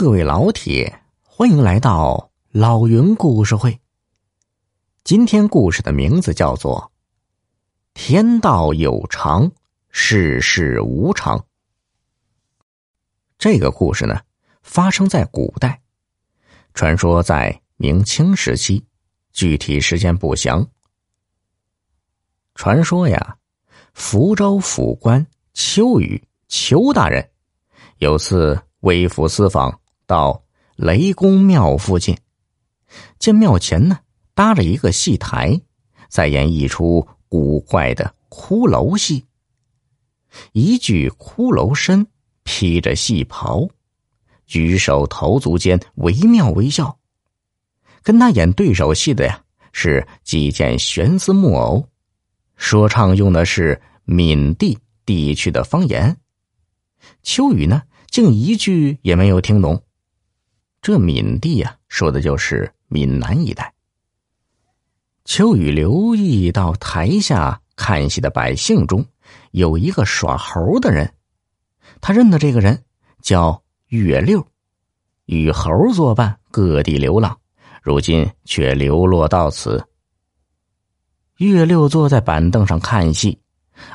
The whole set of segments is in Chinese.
各位老铁，欢迎来到老云故事会。今天故事的名字叫做《天道有常，世事无常》。这个故事呢，发生在古代，传说在明清时期，具体时间不详。传说呀，福州府官邱宇邱大人有次微服私访。到雷公庙附近，见庙前呢搭着一个戏台，在演一出古怪的骷髅戏。一具骷髅身披着戏袍，举手投足间惟妙惟肖。跟他演对手戏的呀是几件玄丝木偶，说唱用的是闽地地区的方言。秋雨呢竟一句也没有听懂。这闽地呀，说的就是闽南一带。秋雨留意到台下看戏的百姓中，有一个耍猴的人，他认得这个人叫月六，与猴作伴，各地流浪，如今却流落到此。月六坐在板凳上看戏，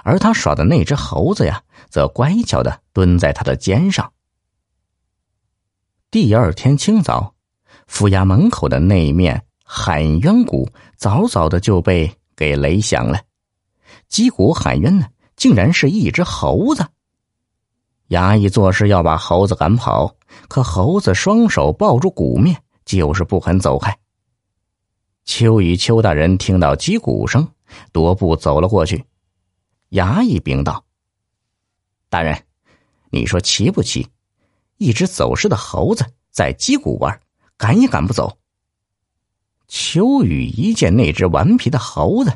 而他耍的那只猴子呀，则乖巧的蹲在他的肩上。第二天清早，府衙门口的那一面喊冤鼓早早的就被给擂响了。击鼓喊冤呢，竟然是一只猴子。衙役做事要把猴子赶跑，可猴子双手抱住鼓面，就是不肯走开。邱与邱大人听到击鼓声，踱步走了过去。衙役禀道：“大人，你说奇不奇？”一只走失的猴子在击鼓玩，赶也赶不走。秋雨一见那只顽皮的猴子，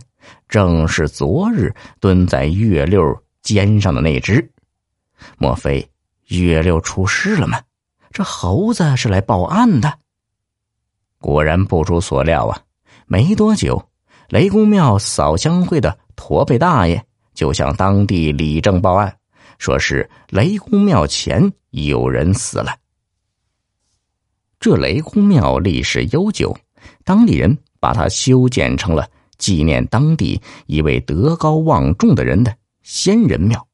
正是昨日蹲在月六肩上的那只。莫非月六出事了吗？这猴子是来报案的。果然不出所料啊！没多久，雷公庙扫香会的驼背大爷就向当地里政报案。说是雷公庙前有人死了。这雷公庙历史悠久，当地人把它修建成了纪念当地一位德高望重的人的先人庙，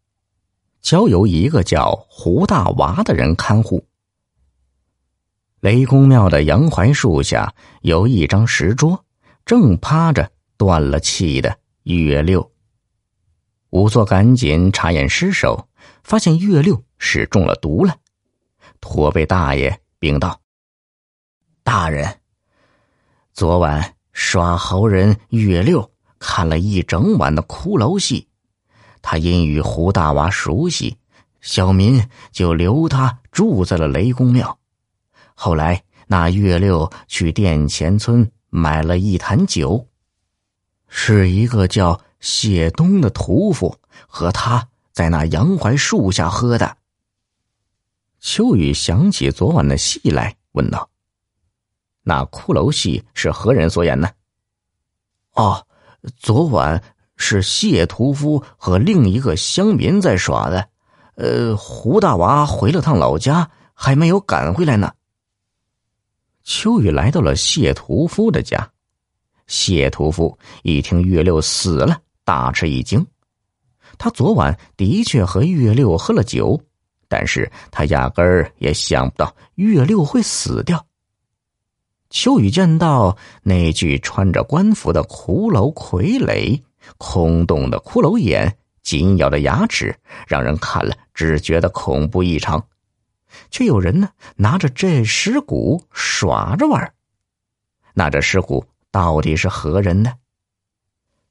交由一个叫胡大娃的人看护。雷公庙的杨槐树下有一张石桌，正趴着断了气的月六。仵作赶紧查验尸首。发现月六是中了毒了，驼背大爷禀道：“大人，昨晚耍猴人月六看了一整晚的骷髅戏，他因与胡大娃熟悉，小民就留他住在了雷公庙。后来那月六去殿前村买了一坛酒，是一个叫谢东的屠夫和他。”在那杨槐树下喝的。秋雨想起昨晚的戏来，问道：“那骷髅戏是何人所演呢？”“哦，昨晚是谢屠夫和另一个乡民在耍的。呃，胡大娃回了趟老家，还没有赶回来呢。”秋雨来到了谢屠夫的家，谢屠夫一听月六死了，大吃一惊。他昨晚的确和月六喝了酒，但是他压根儿也想不到月六会死掉。秋雨见到那具穿着官服的骷髅傀儡，空洞的骷髅眼，紧咬着牙齿，让人看了只觉得恐怖异常。却有人呢拿着这尸骨耍着玩那这尸骨到底是何人呢？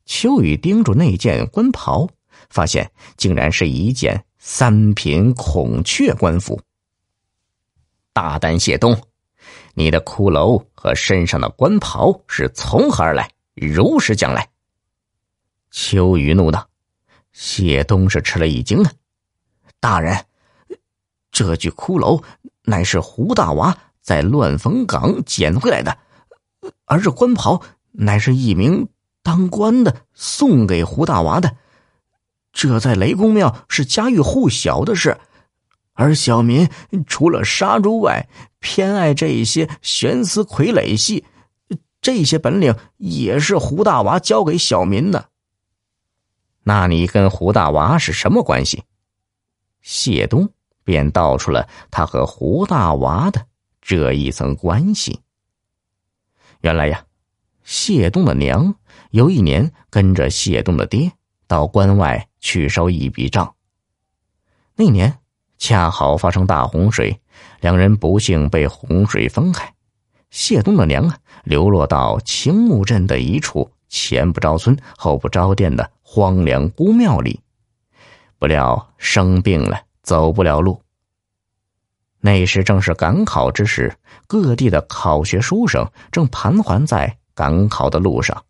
秋雨盯住那件官袍。发现竟然是一件三品孔雀官服。大胆谢东，你的骷髅和身上的官袍是从何而来？如实讲来。秋雨怒道：“谢东是吃了一惊啊！大人，这具骷髅乃是胡大娃在乱坟岗捡回来的，而这官袍乃是一名当官的送给胡大娃的。”这在雷公庙是家喻户晓的事，而小民除了杀猪外，偏爱这些悬丝傀儡戏，这些本领也是胡大娃教给小民的。那你跟胡大娃是什么关系？谢东便道出了他和胡大娃的这一层关系。原来呀，谢东的娘有一年跟着谢东的爹到关外去收一笔账。那年恰好发生大洪水，两人不幸被洪水分开。谢东的娘啊，流落到青木镇的一处前不着村后不着店的荒凉孤庙里，不料生病了，走不了路。那时正是赶考之时，各地的考学书生正盘桓在赶考的路上。